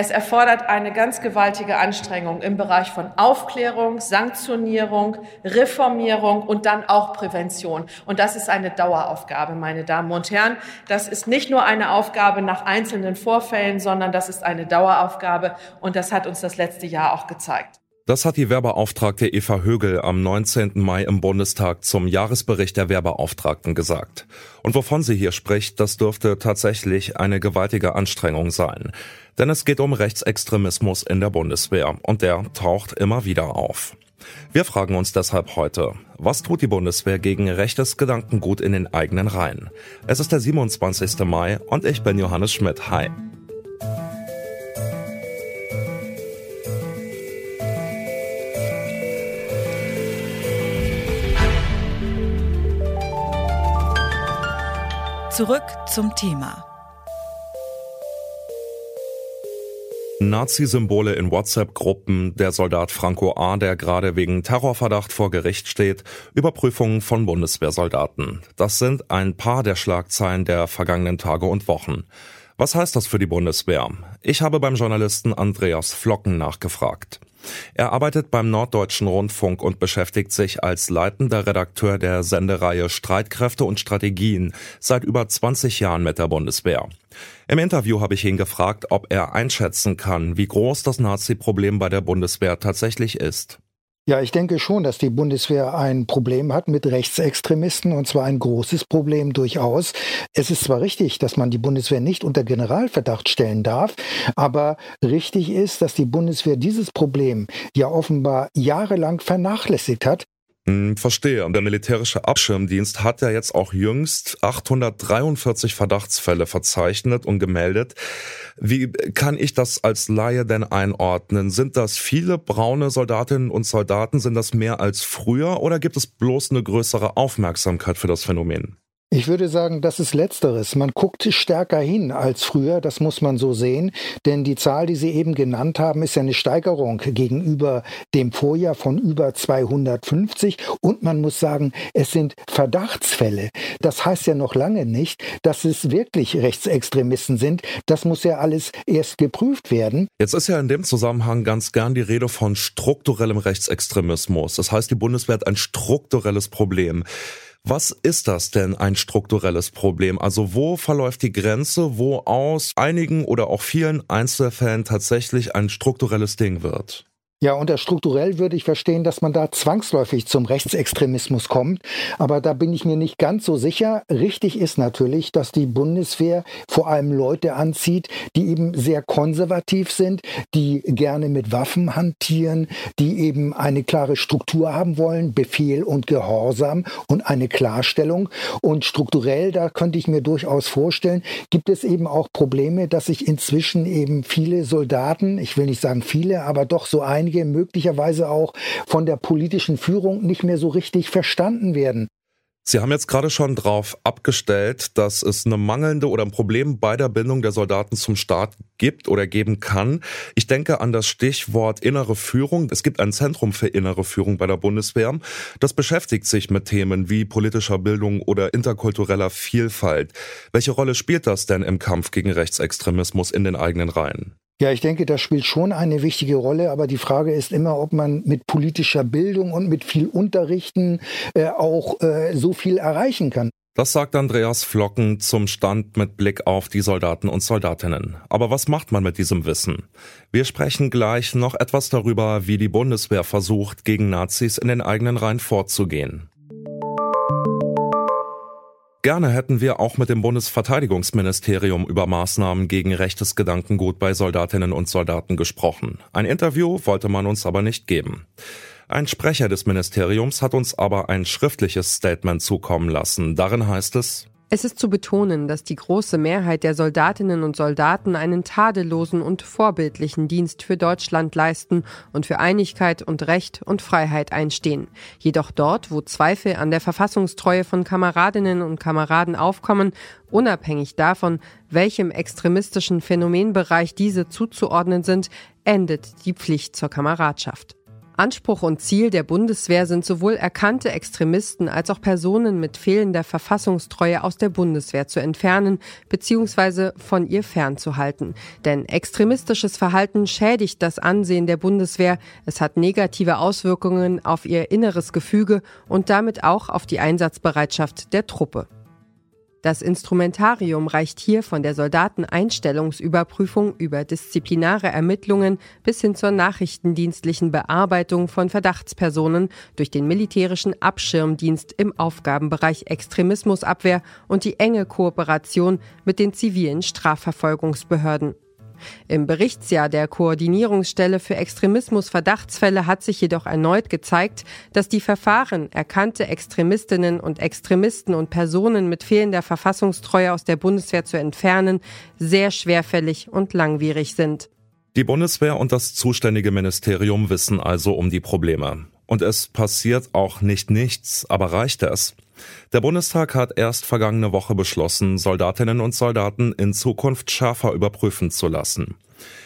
Es erfordert eine ganz gewaltige Anstrengung im Bereich von Aufklärung, Sanktionierung, Reformierung und dann auch Prävention. Und das ist eine Daueraufgabe, meine Damen und Herren. Das ist nicht nur eine Aufgabe nach einzelnen Vorfällen, sondern das ist eine Daueraufgabe. Und das hat uns das letzte Jahr auch gezeigt. Das hat die Werbeauftragte Eva Högel am 19. Mai im Bundestag zum Jahresbericht der Werbeauftragten gesagt. Und wovon sie hier spricht, das dürfte tatsächlich eine gewaltige Anstrengung sein. Denn es geht um Rechtsextremismus in der Bundeswehr und der taucht immer wieder auf. Wir fragen uns deshalb heute, was tut die Bundeswehr gegen rechtes Gedankengut in den eigenen Reihen? Es ist der 27. Mai und ich bin Johannes Schmidt. Hi. Zurück zum Thema. Nazi-Symbole in WhatsApp-Gruppen, der Soldat Franco A., der gerade wegen Terrorverdacht vor Gericht steht, Überprüfungen von Bundeswehrsoldaten. Das sind ein paar der Schlagzeilen der vergangenen Tage und Wochen. Was heißt das für die Bundeswehr? Ich habe beim Journalisten Andreas Flocken nachgefragt. Er arbeitet beim Norddeutschen Rundfunk und beschäftigt sich als leitender Redakteur der Sendereihe Streitkräfte und Strategien seit über 20 Jahren mit der Bundeswehr. Im Interview habe ich ihn gefragt, ob er einschätzen kann, wie groß das Nazi-Problem bei der Bundeswehr tatsächlich ist. Ja, ich denke schon, dass die Bundeswehr ein Problem hat mit Rechtsextremisten und zwar ein großes Problem durchaus. Es ist zwar richtig, dass man die Bundeswehr nicht unter Generalverdacht stellen darf, aber richtig ist, dass die Bundeswehr dieses Problem ja offenbar jahrelang vernachlässigt hat verstehe. Und der militärische Abschirmdienst hat ja jetzt auch jüngst 843 Verdachtsfälle verzeichnet und gemeldet. Wie kann ich das als Laie denn einordnen? Sind das viele braune Soldatinnen und Soldaten? Sind das mehr als früher oder gibt es bloß eine größere Aufmerksamkeit für das Phänomen? Ich würde sagen, das ist letzteres. Man guckt stärker hin als früher, das muss man so sehen, denn die Zahl, die Sie eben genannt haben, ist ja eine Steigerung gegenüber dem Vorjahr von über 250 und man muss sagen, es sind Verdachtsfälle. Das heißt ja noch lange nicht, dass es wirklich Rechtsextremisten sind. Das muss ja alles erst geprüft werden. Jetzt ist ja in dem Zusammenhang ganz gern die Rede von strukturellem Rechtsextremismus. Das heißt, die Bundeswehr hat ein strukturelles Problem. Was ist das denn ein strukturelles Problem? Also wo verläuft die Grenze, wo aus einigen oder auch vielen Einzelfällen tatsächlich ein strukturelles Ding wird? Ja, unter strukturell würde ich verstehen, dass man da zwangsläufig zum Rechtsextremismus kommt. Aber da bin ich mir nicht ganz so sicher. Richtig ist natürlich, dass die Bundeswehr vor allem Leute anzieht, die eben sehr konservativ sind, die gerne mit Waffen hantieren, die eben eine klare Struktur haben wollen, Befehl und Gehorsam und eine Klarstellung. Und strukturell, da könnte ich mir durchaus vorstellen, gibt es eben auch Probleme, dass sich inzwischen eben viele Soldaten, ich will nicht sagen viele, aber doch so einige, einige möglicherweise auch von der politischen Führung nicht mehr so richtig verstanden werden. Sie haben jetzt gerade schon darauf abgestellt, dass es eine mangelnde oder ein Problem bei der Bindung der Soldaten zum Staat gibt oder geben kann. Ich denke an das Stichwort innere Führung. Es gibt ein Zentrum für innere Führung bei der Bundeswehr. Das beschäftigt sich mit Themen wie politischer Bildung oder interkultureller Vielfalt. Welche Rolle spielt das denn im Kampf gegen Rechtsextremismus in den eigenen Reihen? Ja, ich denke, das spielt schon eine wichtige Rolle, aber die Frage ist immer, ob man mit politischer Bildung und mit viel Unterrichten äh, auch äh, so viel erreichen kann. Das sagt Andreas Flocken zum Stand mit Blick auf die Soldaten und Soldatinnen. Aber was macht man mit diesem Wissen? Wir sprechen gleich noch etwas darüber, wie die Bundeswehr versucht, gegen Nazis in den eigenen Reihen vorzugehen. Gerne hätten wir auch mit dem Bundesverteidigungsministerium über Maßnahmen gegen rechtes Gedankengut bei Soldatinnen und Soldaten gesprochen. Ein Interview wollte man uns aber nicht geben. Ein Sprecher des Ministeriums hat uns aber ein schriftliches Statement zukommen lassen. Darin heißt es, es ist zu betonen, dass die große Mehrheit der Soldatinnen und Soldaten einen tadellosen und vorbildlichen Dienst für Deutschland leisten und für Einigkeit und Recht und Freiheit einstehen. Jedoch dort, wo Zweifel an der Verfassungstreue von Kameradinnen und Kameraden aufkommen, unabhängig davon, welchem extremistischen Phänomenbereich diese zuzuordnen sind, endet die Pflicht zur Kameradschaft. Anspruch und Ziel der Bundeswehr sind sowohl erkannte Extremisten als auch Personen mit fehlender Verfassungstreue aus der Bundeswehr zu entfernen bzw. von ihr fernzuhalten. Denn extremistisches Verhalten schädigt das Ansehen der Bundeswehr, es hat negative Auswirkungen auf ihr inneres Gefüge und damit auch auf die Einsatzbereitschaft der Truppe. Das Instrumentarium reicht hier von der Soldateneinstellungsüberprüfung über disziplinare Ermittlungen bis hin zur nachrichtendienstlichen Bearbeitung von Verdachtspersonen durch den militärischen Abschirmdienst im Aufgabenbereich Extremismusabwehr und die enge Kooperation mit den zivilen Strafverfolgungsbehörden. Im Berichtsjahr der Koordinierungsstelle für Extremismus-Verdachtsfälle hat sich jedoch erneut gezeigt, dass die Verfahren, erkannte Extremistinnen und Extremisten und Personen mit fehlender Verfassungstreue aus der Bundeswehr zu entfernen, sehr schwerfällig und langwierig sind. Die Bundeswehr und das zuständige Ministerium wissen also um die Probleme. Und es passiert auch nicht nichts, aber reicht es? Der Bundestag hat erst vergangene Woche beschlossen, Soldatinnen und Soldaten in Zukunft schärfer überprüfen zu lassen.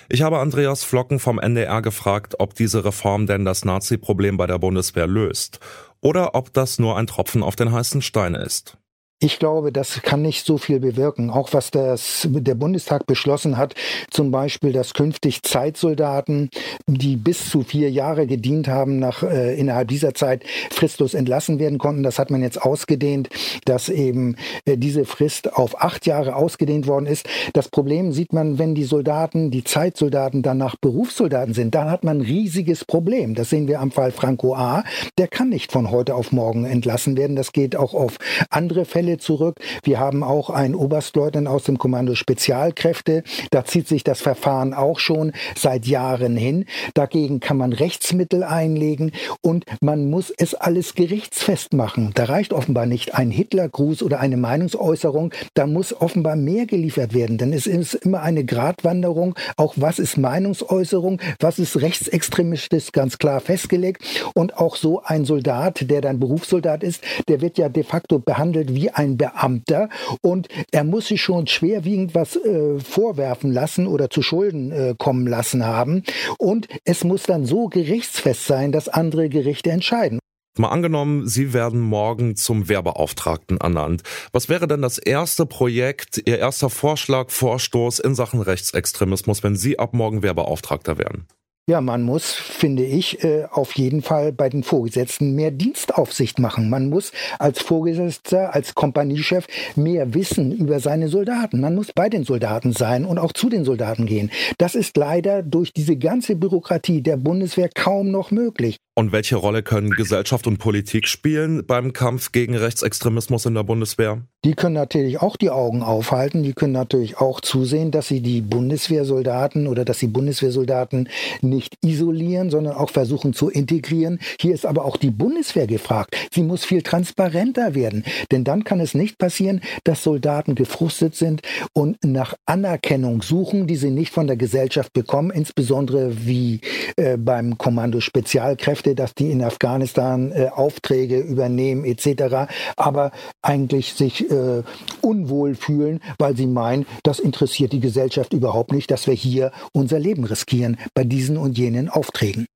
Ich habe Andreas Flocken vom NDR gefragt, ob diese Reform denn das Nazi-Problem bei der Bundeswehr löst oder ob das nur ein Tropfen auf den heißen Stein ist. Ich glaube, das kann nicht so viel bewirken. Auch was das, der Bundestag beschlossen hat, zum Beispiel, dass künftig Zeitsoldaten, die bis zu vier Jahre gedient haben, nach, äh, innerhalb dieser Zeit fristlos entlassen werden konnten. Das hat man jetzt ausgedehnt, dass eben äh, diese Frist auf acht Jahre ausgedehnt worden ist. Das Problem sieht man, wenn die Soldaten, die Zeitsoldaten danach Berufssoldaten sind, dann hat man ein riesiges Problem. Das sehen wir am Fall Franco A. Der kann nicht von heute auf morgen entlassen werden. Das geht auch auf andere Fälle Fälle zurück. Wir haben auch einen Oberstleutnant aus dem Kommando Spezialkräfte. Da zieht sich das Verfahren auch schon seit Jahren hin. Dagegen kann man Rechtsmittel einlegen und man muss es alles gerichtsfest machen. Da reicht offenbar nicht ein Hitlergruß oder eine Meinungsäußerung. Da muss offenbar mehr geliefert werden, denn es ist immer eine Gratwanderung. Auch was ist Meinungsäußerung, was ist rechtsextremistisch, ganz klar festgelegt. Und auch so ein Soldat, der dann Berufssoldat ist, der wird ja de facto behandelt wie ein ein Beamter und er muss sich schon schwerwiegend was äh, vorwerfen lassen oder zu Schulden äh, kommen lassen haben. Und es muss dann so gerichtsfest sein, dass andere Gerichte entscheiden. Mal angenommen, Sie werden morgen zum Wehrbeauftragten ernannt. Was wäre denn das erste Projekt, Ihr erster Vorschlag, Vorstoß in Sachen Rechtsextremismus, wenn Sie ab morgen Wehrbeauftragter wären? Ja, man muss, finde ich, äh, auf jeden Fall bei den Vorgesetzten mehr Dienstaufsicht machen. Man muss als Vorgesetzter, als Kompaniechef mehr wissen über seine Soldaten. Man muss bei den Soldaten sein und auch zu den Soldaten gehen. Das ist leider durch diese ganze Bürokratie der Bundeswehr kaum noch möglich. Und welche Rolle können Gesellschaft und Politik spielen beim Kampf gegen Rechtsextremismus in der Bundeswehr? Die können natürlich auch die Augen aufhalten. Die können natürlich auch zusehen, dass sie die Bundeswehrsoldaten oder dass die Bundeswehrsoldaten nicht isolieren, sondern auch versuchen zu integrieren. Hier ist aber auch die Bundeswehr gefragt. Sie muss viel transparenter werden. Denn dann kann es nicht passieren, dass Soldaten gefrustet sind und nach Anerkennung suchen, die sie nicht von der Gesellschaft bekommen, insbesondere wie äh, beim Kommando Spezialkräfte Kräfte, dass die in Afghanistan äh, Aufträge übernehmen etc., aber eigentlich sich äh, unwohl fühlen, weil sie meinen, das interessiert die Gesellschaft überhaupt nicht, dass wir hier unser Leben riskieren bei diesen und jenen Aufträgen.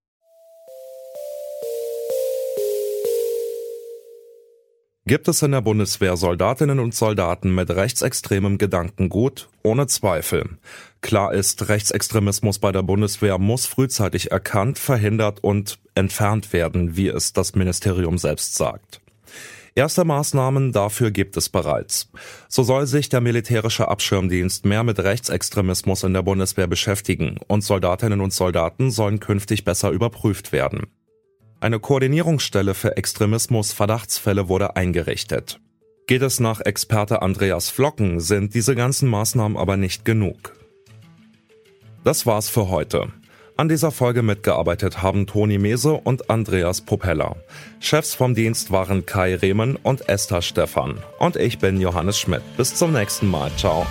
Gibt es in der Bundeswehr Soldatinnen und Soldaten mit rechtsextremem Gedankengut? Ohne Zweifel. Klar ist, Rechtsextremismus bei der Bundeswehr muss frühzeitig erkannt, verhindert und entfernt werden, wie es das Ministerium selbst sagt. Erste Maßnahmen dafür gibt es bereits. So soll sich der militärische Abschirmdienst mehr mit Rechtsextremismus in der Bundeswehr beschäftigen und Soldatinnen und Soldaten sollen künftig besser überprüft werden. Eine Koordinierungsstelle für Extremismus-Verdachtsfälle wurde eingerichtet. Geht es nach Experte Andreas Flocken, sind diese ganzen Maßnahmen aber nicht genug. Das war's für heute. An dieser Folge mitgearbeitet haben Toni Mese und Andreas Propeller. Chefs vom Dienst waren Kai Rehmen und Esther Stephan. Und ich bin Johannes Schmidt. Bis zum nächsten Mal. Ciao.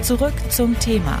Zurück zum Thema